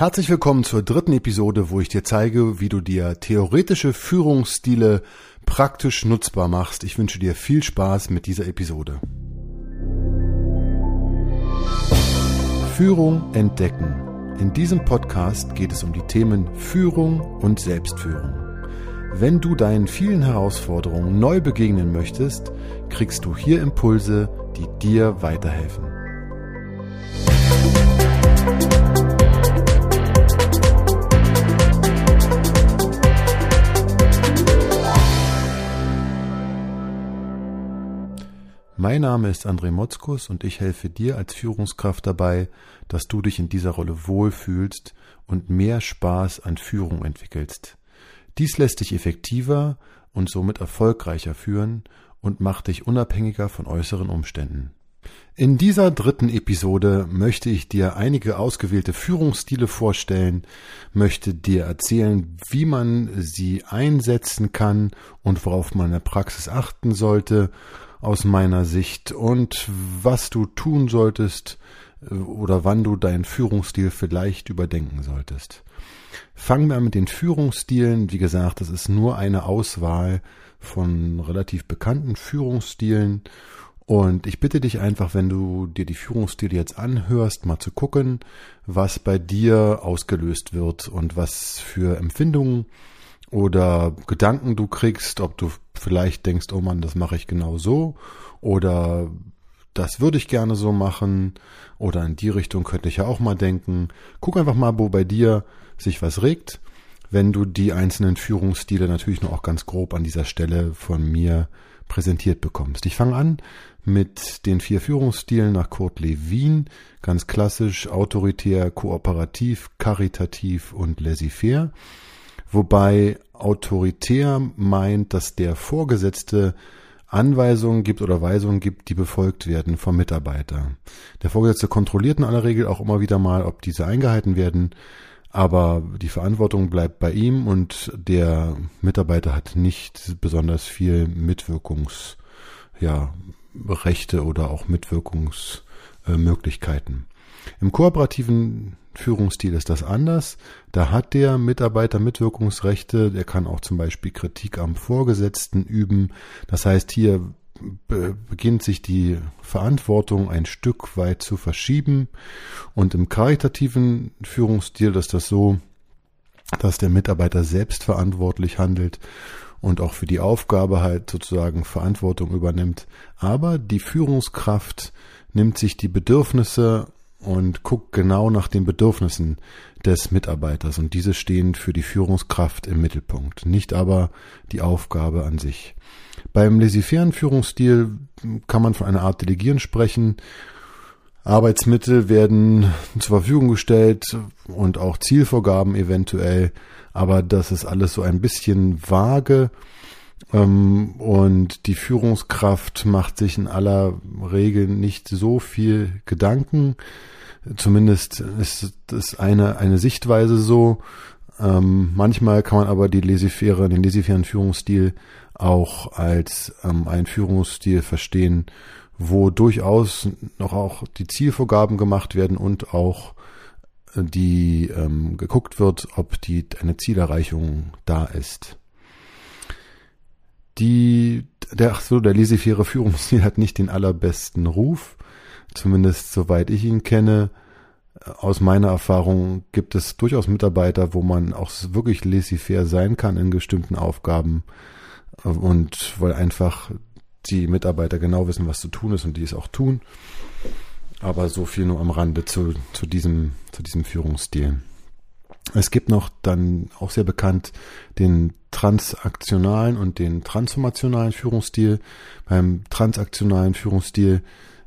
Herzlich willkommen zur dritten Episode, wo ich dir zeige, wie du dir theoretische Führungsstile praktisch nutzbar machst. Ich wünsche dir viel Spaß mit dieser Episode. Führung entdecken. In diesem Podcast geht es um die Themen Führung und Selbstführung. Wenn du deinen vielen Herausforderungen neu begegnen möchtest, kriegst du hier Impulse, die dir weiterhelfen. Mein Name ist André Motzkus und ich helfe dir als Führungskraft dabei, dass du dich in dieser Rolle wohlfühlst und mehr Spaß an Führung entwickelst. Dies lässt dich effektiver und somit erfolgreicher führen und macht dich unabhängiger von äußeren Umständen. In dieser dritten Episode möchte ich dir einige ausgewählte Führungsstile vorstellen, möchte dir erzählen, wie man sie einsetzen kann und worauf man in der Praxis achten sollte aus meiner Sicht und was du tun solltest äh, oder wann du deinen Führungsstil vielleicht überdenken solltest. Fangen wir an mit den Führungsstilen. Wie gesagt, das ist nur eine Auswahl von relativ bekannten Führungsstilen. Und ich bitte dich einfach, wenn du dir die Führungsstile jetzt anhörst, mal zu gucken, was bei dir ausgelöst wird und was für Empfindungen oder Gedanken du kriegst, ob du vielleicht denkst, oh Mann, das mache ich genau so oder das würde ich gerne so machen oder in die Richtung könnte ich ja auch mal denken. Guck einfach mal, wo bei dir sich was regt, wenn du die einzelnen Führungsstile natürlich nur auch ganz grob an dieser Stelle von mir präsentiert bekommst. Ich fange an mit den vier Führungsstilen nach Kurt Lewin, ganz klassisch, autoritär, kooperativ, karitativ und laissez-faire wobei autoritär meint, dass der Vorgesetzte Anweisungen gibt oder Weisungen gibt, die befolgt werden vom Mitarbeiter. Der Vorgesetzte kontrolliert in aller Regel auch immer wieder mal, ob diese eingehalten werden, aber die Verantwortung bleibt bei ihm und der Mitarbeiter hat nicht besonders viel Mitwirkungs, ja, Rechte oder auch Mitwirkungsmöglichkeiten. Im kooperativen Führungsstil ist das anders. Da hat der Mitarbeiter Mitwirkungsrechte. Der kann auch zum Beispiel Kritik am Vorgesetzten üben. Das heißt, hier beginnt sich die Verantwortung ein Stück weit zu verschieben. Und im karitativen Führungsstil ist das so, dass der Mitarbeiter selbstverantwortlich handelt und auch für die Aufgabe halt sozusagen Verantwortung übernimmt. Aber die Führungskraft nimmt sich die Bedürfnisse und guckt genau nach den Bedürfnissen des Mitarbeiters und diese stehen für die Führungskraft im Mittelpunkt, nicht aber die Aufgabe an sich. Beim laissez Führungsstil kann man von einer Art Delegieren sprechen. Arbeitsmittel werden zur Verfügung gestellt und auch Zielvorgaben eventuell, aber das ist alles so ein bisschen vage und die Führungskraft macht sich in aller Regel nicht so viel Gedanken. Zumindest ist das eine, eine Sichtweise so. Ähm, manchmal kann man aber die laissez-faire, den laissez Führungsstil auch als ähm, einen Führungsstil verstehen, wo durchaus noch auch die Zielvorgaben gemacht werden und auch die ähm, geguckt wird, ob die eine Zielerreichung da ist. Die, der, ach so, der laissez Führungsstil hat nicht den allerbesten Ruf. Zumindest soweit ich ihn kenne. Aus meiner Erfahrung gibt es durchaus Mitarbeiter, wo man auch wirklich laissez-faire sein kann in bestimmten Aufgaben und weil einfach die Mitarbeiter genau wissen, was zu tun ist und die es auch tun. Aber so viel nur am Rande zu, zu diesem, zu diesem Führungsstil. Es gibt noch dann auch sehr bekannt den transaktionalen und den transformationalen Führungsstil. Beim transaktionalen Führungsstil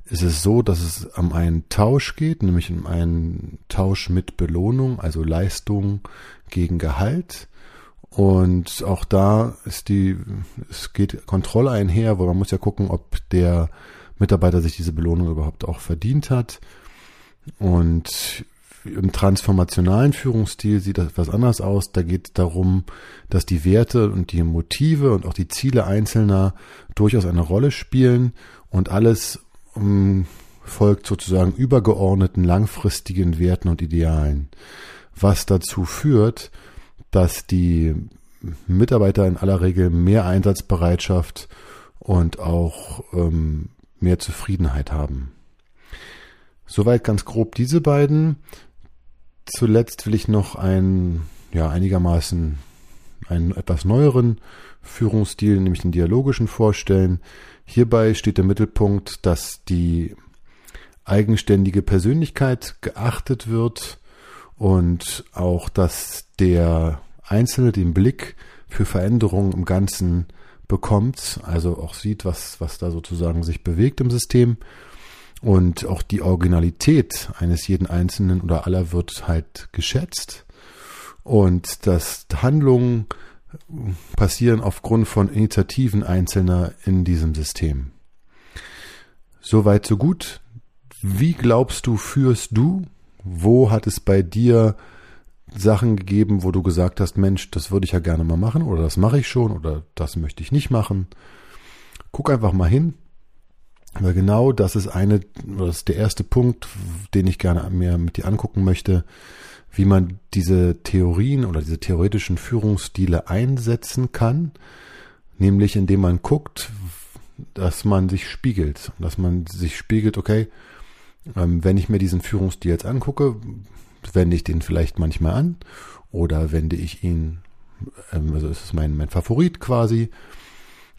ist es so, dass es um einen Tausch geht, nämlich um einen Tausch mit Belohnung, also Leistung gegen Gehalt. Und auch da ist die, es geht Kontrolle einher, wo man muss ja gucken, ob der Mitarbeiter sich diese Belohnung überhaupt auch verdient hat. Und im transformationalen Führungsstil sieht das etwas anders aus. Da geht es darum, dass die Werte und die Motive und auch die Ziele Einzelner durchaus eine Rolle spielen und alles um, folgt sozusagen übergeordneten langfristigen Werten und Idealen. was dazu führt, dass die Mitarbeiter in aller Regel mehr Einsatzbereitschaft und auch ähm, mehr Zufriedenheit haben. Soweit ganz grob diese beiden. Zuletzt will ich noch einen, ja, einigermaßen einen etwas neueren Führungsstil, nämlich den dialogischen vorstellen. Hierbei steht der Mittelpunkt, dass die eigenständige Persönlichkeit geachtet wird und auch, dass der Einzelne den Blick für Veränderungen im Ganzen bekommt, also auch sieht, was, was da sozusagen sich bewegt im System. Und auch die Originalität eines jeden Einzelnen oder aller wird halt geschätzt. Und dass Handlungen passieren aufgrund von Initiativen Einzelner in diesem System. Soweit, so gut. Wie glaubst du, führst du? Wo hat es bei dir Sachen gegeben, wo du gesagt hast, Mensch, das würde ich ja gerne mal machen oder das mache ich schon oder das möchte ich nicht machen? Guck einfach mal hin. Weil genau das ist eine, das ist der erste Punkt, den ich gerne mehr mit dir angucken möchte wie man diese Theorien oder diese theoretischen Führungsstile einsetzen kann, nämlich indem man guckt, dass man sich spiegelt, dass man sich spiegelt, okay, ähm, wenn ich mir diesen Führungsstil jetzt angucke, wende ich den vielleicht manchmal an oder wende ich ihn, ähm, also ist es mein, mein Favorit quasi.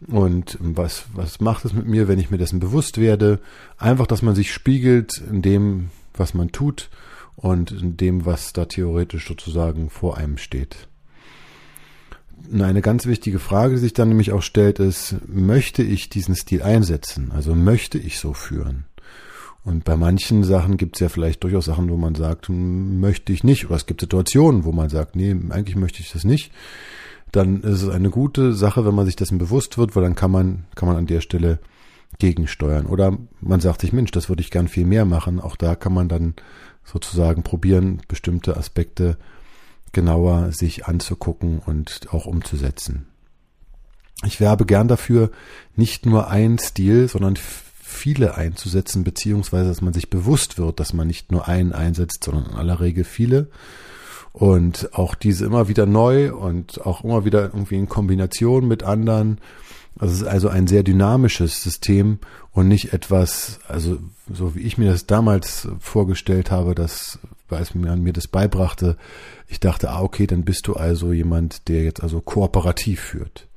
Und was, was macht es mit mir, wenn ich mir dessen bewusst werde? Einfach, dass man sich spiegelt in dem, was man tut und in dem, was da theoretisch sozusagen vor einem steht. Eine ganz wichtige Frage, die sich dann nämlich auch stellt, ist, möchte ich diesen Stil einsetzen? Also möchte ich so führen? Und bei manchen Sachen gibt es ja vielleicht durchaus Sachen, wo man sagt, hm, möchte ich nicht. Oder es gibt Situationen, wo man sagt, nee, eigentlich möchte ich das nicht. Dann ist es eine gute Sache, wenn man sich dessen bewusst wird, weil dann kann man, kann man an der Stelle gegensteuern. Oder man sagt sich, Mensch, das würde ich gern viel mehr machen. Auch da kann man dann sozusagen probieren, bestimmte Aspekte genauer sich anzugucken und auch umzusetzen. Ich werbe gern dafür, nicht nur einen Stil, sondern viele einzusetzen, beziehungsweise dass man sich bewusst wird, dass man nicht nur einen einsetzt, sondern in aller Regel viele. Und auch diese immer wieder neu und auch immer wieder irgendwie in Kombination mit anderen also es ist also ein sehr dynamisches System und nicht etwas, also so wie ich mir das damals vorgestellt habe, dass als man mir das beibrachte, ich dachte, ah, okay, dann bist du also jemand, der jetzt also kooperativ führt.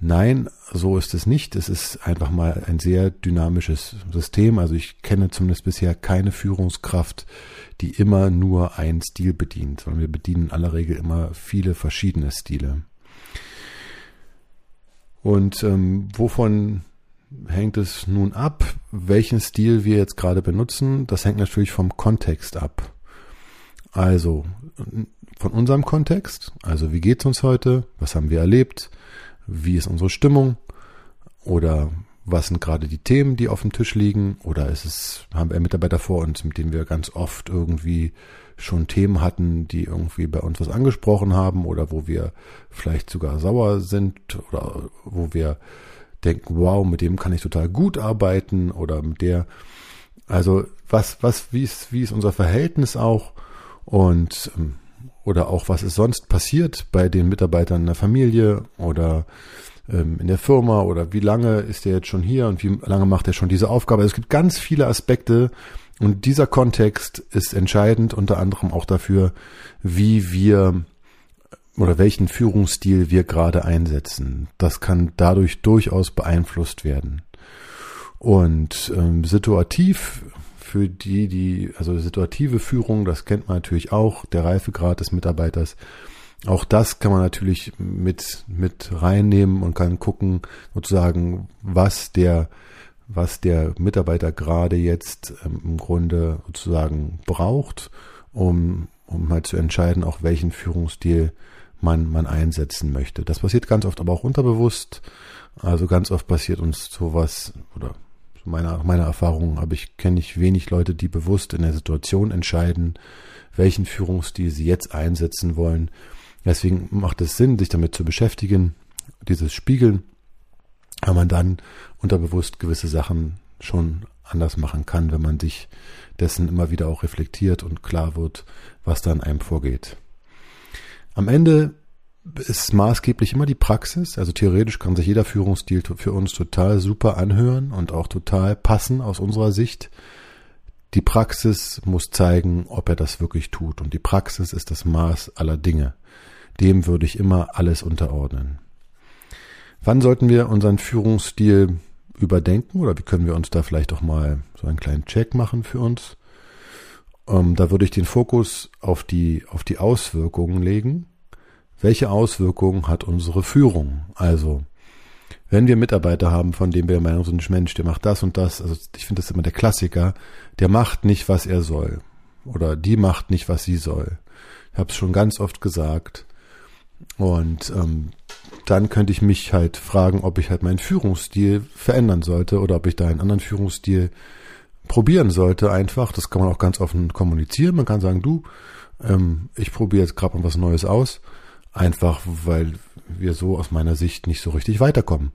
Nein, so ist es nicht. Es ist einfach mal ein sehr dynamisches System. Also ich kenne zumindest bisher keine Führungskraft, die immer nur einen Stil bedient, sondern wir bedienen in aller Regel immer viele verschiedene Stile. Und ähm, wovon hängt es nun ab, welchen Stil wir jetzt gerade benutzen? Das hängt natürlich vom Kontext ab. Also von unserem Kontext, also wie geht's uns heute? Was haben wir erlebt? Wie ist unsere Stimmung? Oder was sind gerade die Themen, die auf dem Tisch liegen? Oder ist es, haben wir Mitarbeiter vor uns, mit denen wir ganz oft irgendwie schon Themen hatten, die irgendwie bei uns was angesprochen haben oder wo wir vielleicht sogar sauer sind oder wo wir denken, wow, mit dem kann ich total gut arbeiten oder mit der. Also was, was, wie ist, wie ist unser Verhältnis auch und ähm, oder auch was ist sonst passiert bei den Mitarbeitern in der Familie oder ähm, in der Firma oder wie lange ist der jetzt schon hier und wie lange macht er schon diese Aufgabe. Also es gibt ganz viele Aspekte, und dieser Kontext ist entscheidend unter anderem auch dafür, wie wir oder welchen Führungsstil wir gerade einsetzen. Das kann dadurch durchaus beeinflusst werden. Und ähm, situativ für die, die, also situative Führung, das kennt man natürlich auch, der Reifegrad des Mitarbeiters. Auch das kann man natürlich mit, mit reinnehmen und kann gucken, sozusagen, was der was der Mitarbeiter gerade jetzt ähm, im Grunde sozusagen braucht, um, um halt zu entscheiden, auch welchen Führungsstil man, man einsetzen möchte. Das passiert ganz oft aber auch unterbewusst. Also ganz oft passiert uns sowas, oder meiner, meiner Erfahrung habe ich, kenne ich wenig Leute, die bewusst in der Situation entscheiden, welchen Führungsstil sie jetzt einsetzen wollen. Deswegen macht es Sinn, sich damit zu beschäftigen, dieses Spiegeln weil man dann unterbewusst gewisse Sachen schon anders machen kann, wenn man sich dessen immer wieder auch reflektiert und klar wird, was da in einem vorgeht. Am Ende ist maßgeblich immer die Praxis. Also theoretisch kann sich jeder Führungsstil für uns total super anhören und auch total passen aus unserer Sicht. Die Praxis muss zeigen, ob er das wirklich tut. Und die Praxis ist das Maß aller Dinge. Dem würde ich immer alles unterordnen. Wann sollten wir unseren Führungsstil überdenken oder wie können wir uns da vielleicht auch mal so einen kleinen Check machen für uns? Ähm, da würde ich den Fokus auf die, auf die Auswirkungen legen welche Auswirkungen hat unsere Führung? Also, wenn wir Mitarbeiter haben, von denen wir meinen, so ein Mensch, der macht das und das, also ich finde das immer der Klassiker, der macht nicht, was er soll. Oder die macht nicht, was sie soll. Ich habe es schon ganz oft gesagt. Und ähm, dann könnte ich mich halt fragen, ob ich halt meinen Führungsstil verändern sollte oder ob ich da einen anderen Führungsstil probieren sollte. Einfach, das kann man auch ganz offen kommunizieren. Man kann sagen, du, ähm, ich probiere jetzt gerade mal was Neues aus Einfach weil wir so aus meiner Sicht nicht so richtig weiterkommen.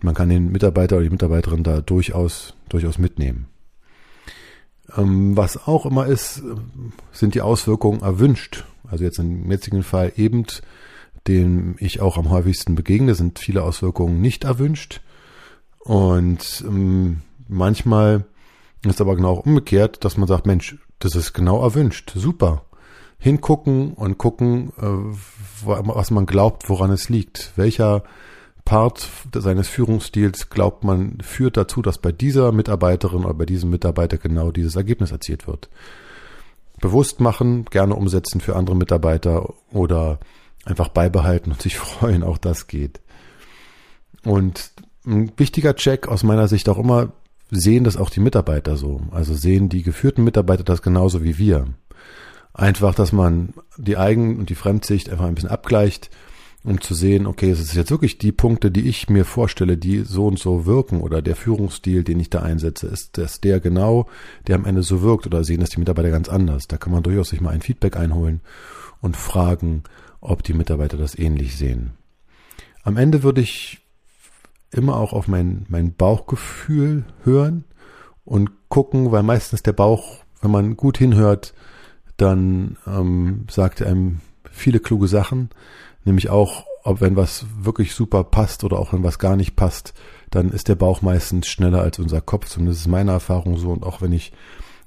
Man kann den Mitarbeiter oder die Mitarbeiterin da durchaus, durchaus mitnehmen. Ähm, was auch immer ist, sind die Auswirkungen erwünscht. Also jetzt im jetzigen Fall eben, dem ich auch am häufigsten begegne, sind viele Auswirkungen nicht erwünscht. Und ähm, manchmal ist aber genau umgekehrt, dass man sagt, Mensch, das ist genau erwünscht, super hingucken und gucken, äh, was man glaubt, woran es liegt. Welcher Part seines Führungsstils glaubt man führt dazu, dass bei dieser Mitarbeiterin oder bei diesem Mitarbeiter genau dieses Ergebnis erzielt wird. Bewusst machen, gerne umsetzen für andere Mitarbeiter oder einfach beibehalten und sich freuen, auch das geht. Und ein wichtiger Check aus meiner Sicht auch immer, sehen das auch die Mitarbeiter so. Also sehen die geführten Mitarbeiter das genauso wie wir. Einfach, dass man die Eigen- und die Fremdsicht einfach ein bisschen abgleicht, um zu sehen, okay, es ist jetzt wirklich die Punkte, die ich mir vorstelle, die so und so wirken oder der Führungsstil, den ich da einsetze, ist das der genau, der am Ende so wirkt oder sehen das die Mitarbeiter ganz anders. Da kann man durchaus sich mal ein Feedback einholen und fragen, ob die Mitarbeiter das ähnlich sehen. Am Ende würde ich immer auch auf mein, mein Bauchgefühl hören und gucken, weil meistens der Bauch, wenn man gut hinhört, dann ähm, sagt er einem viele kluge Sachen, nämlich auch, ob wenn was wirklich super passt oder auch wenn was gar nicht passt, dann ist der Bauch meistens schneller als unser Kopf. Zumindest ist meine Erfahrung so. Und auch wenn ich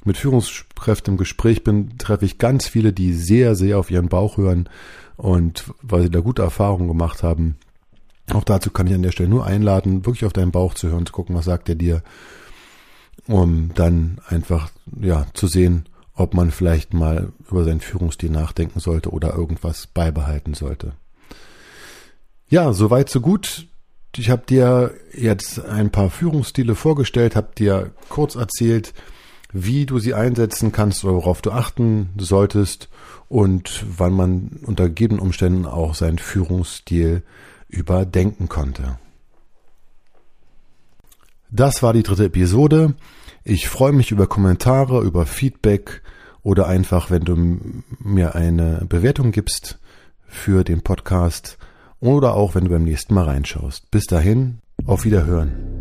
mit Führungskräften im Gespräch bin, treffe ich ganz viele, die sehr, sehr auf ihren Bauch hören und weil sie da gute Erfahrungen gemacht haben. Auch dazu kann ich an der Stelle nur einladen, wirklich auf deinen Bauch zu hören, zu gucken, was sagt er dir, um dann einfach, ja, zu sehen, ob man vielleicht mal über seinen Führungsstil nachdenken sollte oder irgendwas beibehalten sollte. Ja, soweit so gut. Ich habe dir jetzt ein paar Führungsstile vorgestellt, habe dir kurz erzählt, wie du sie einsetzen kannst worauf du achten solltest und wann man unter gegebenen Umständen auch seinen Führungsstil überdenken konnte. Das war die dritte Episode. Ich freue mich über Kommentare, über Feedback oder einfach, wenn du mir eine Bewertung gibst für den Podcast oder auch, wenn du beim nächsten Mal reinschaust. Bis dahin, auf Wiederhören.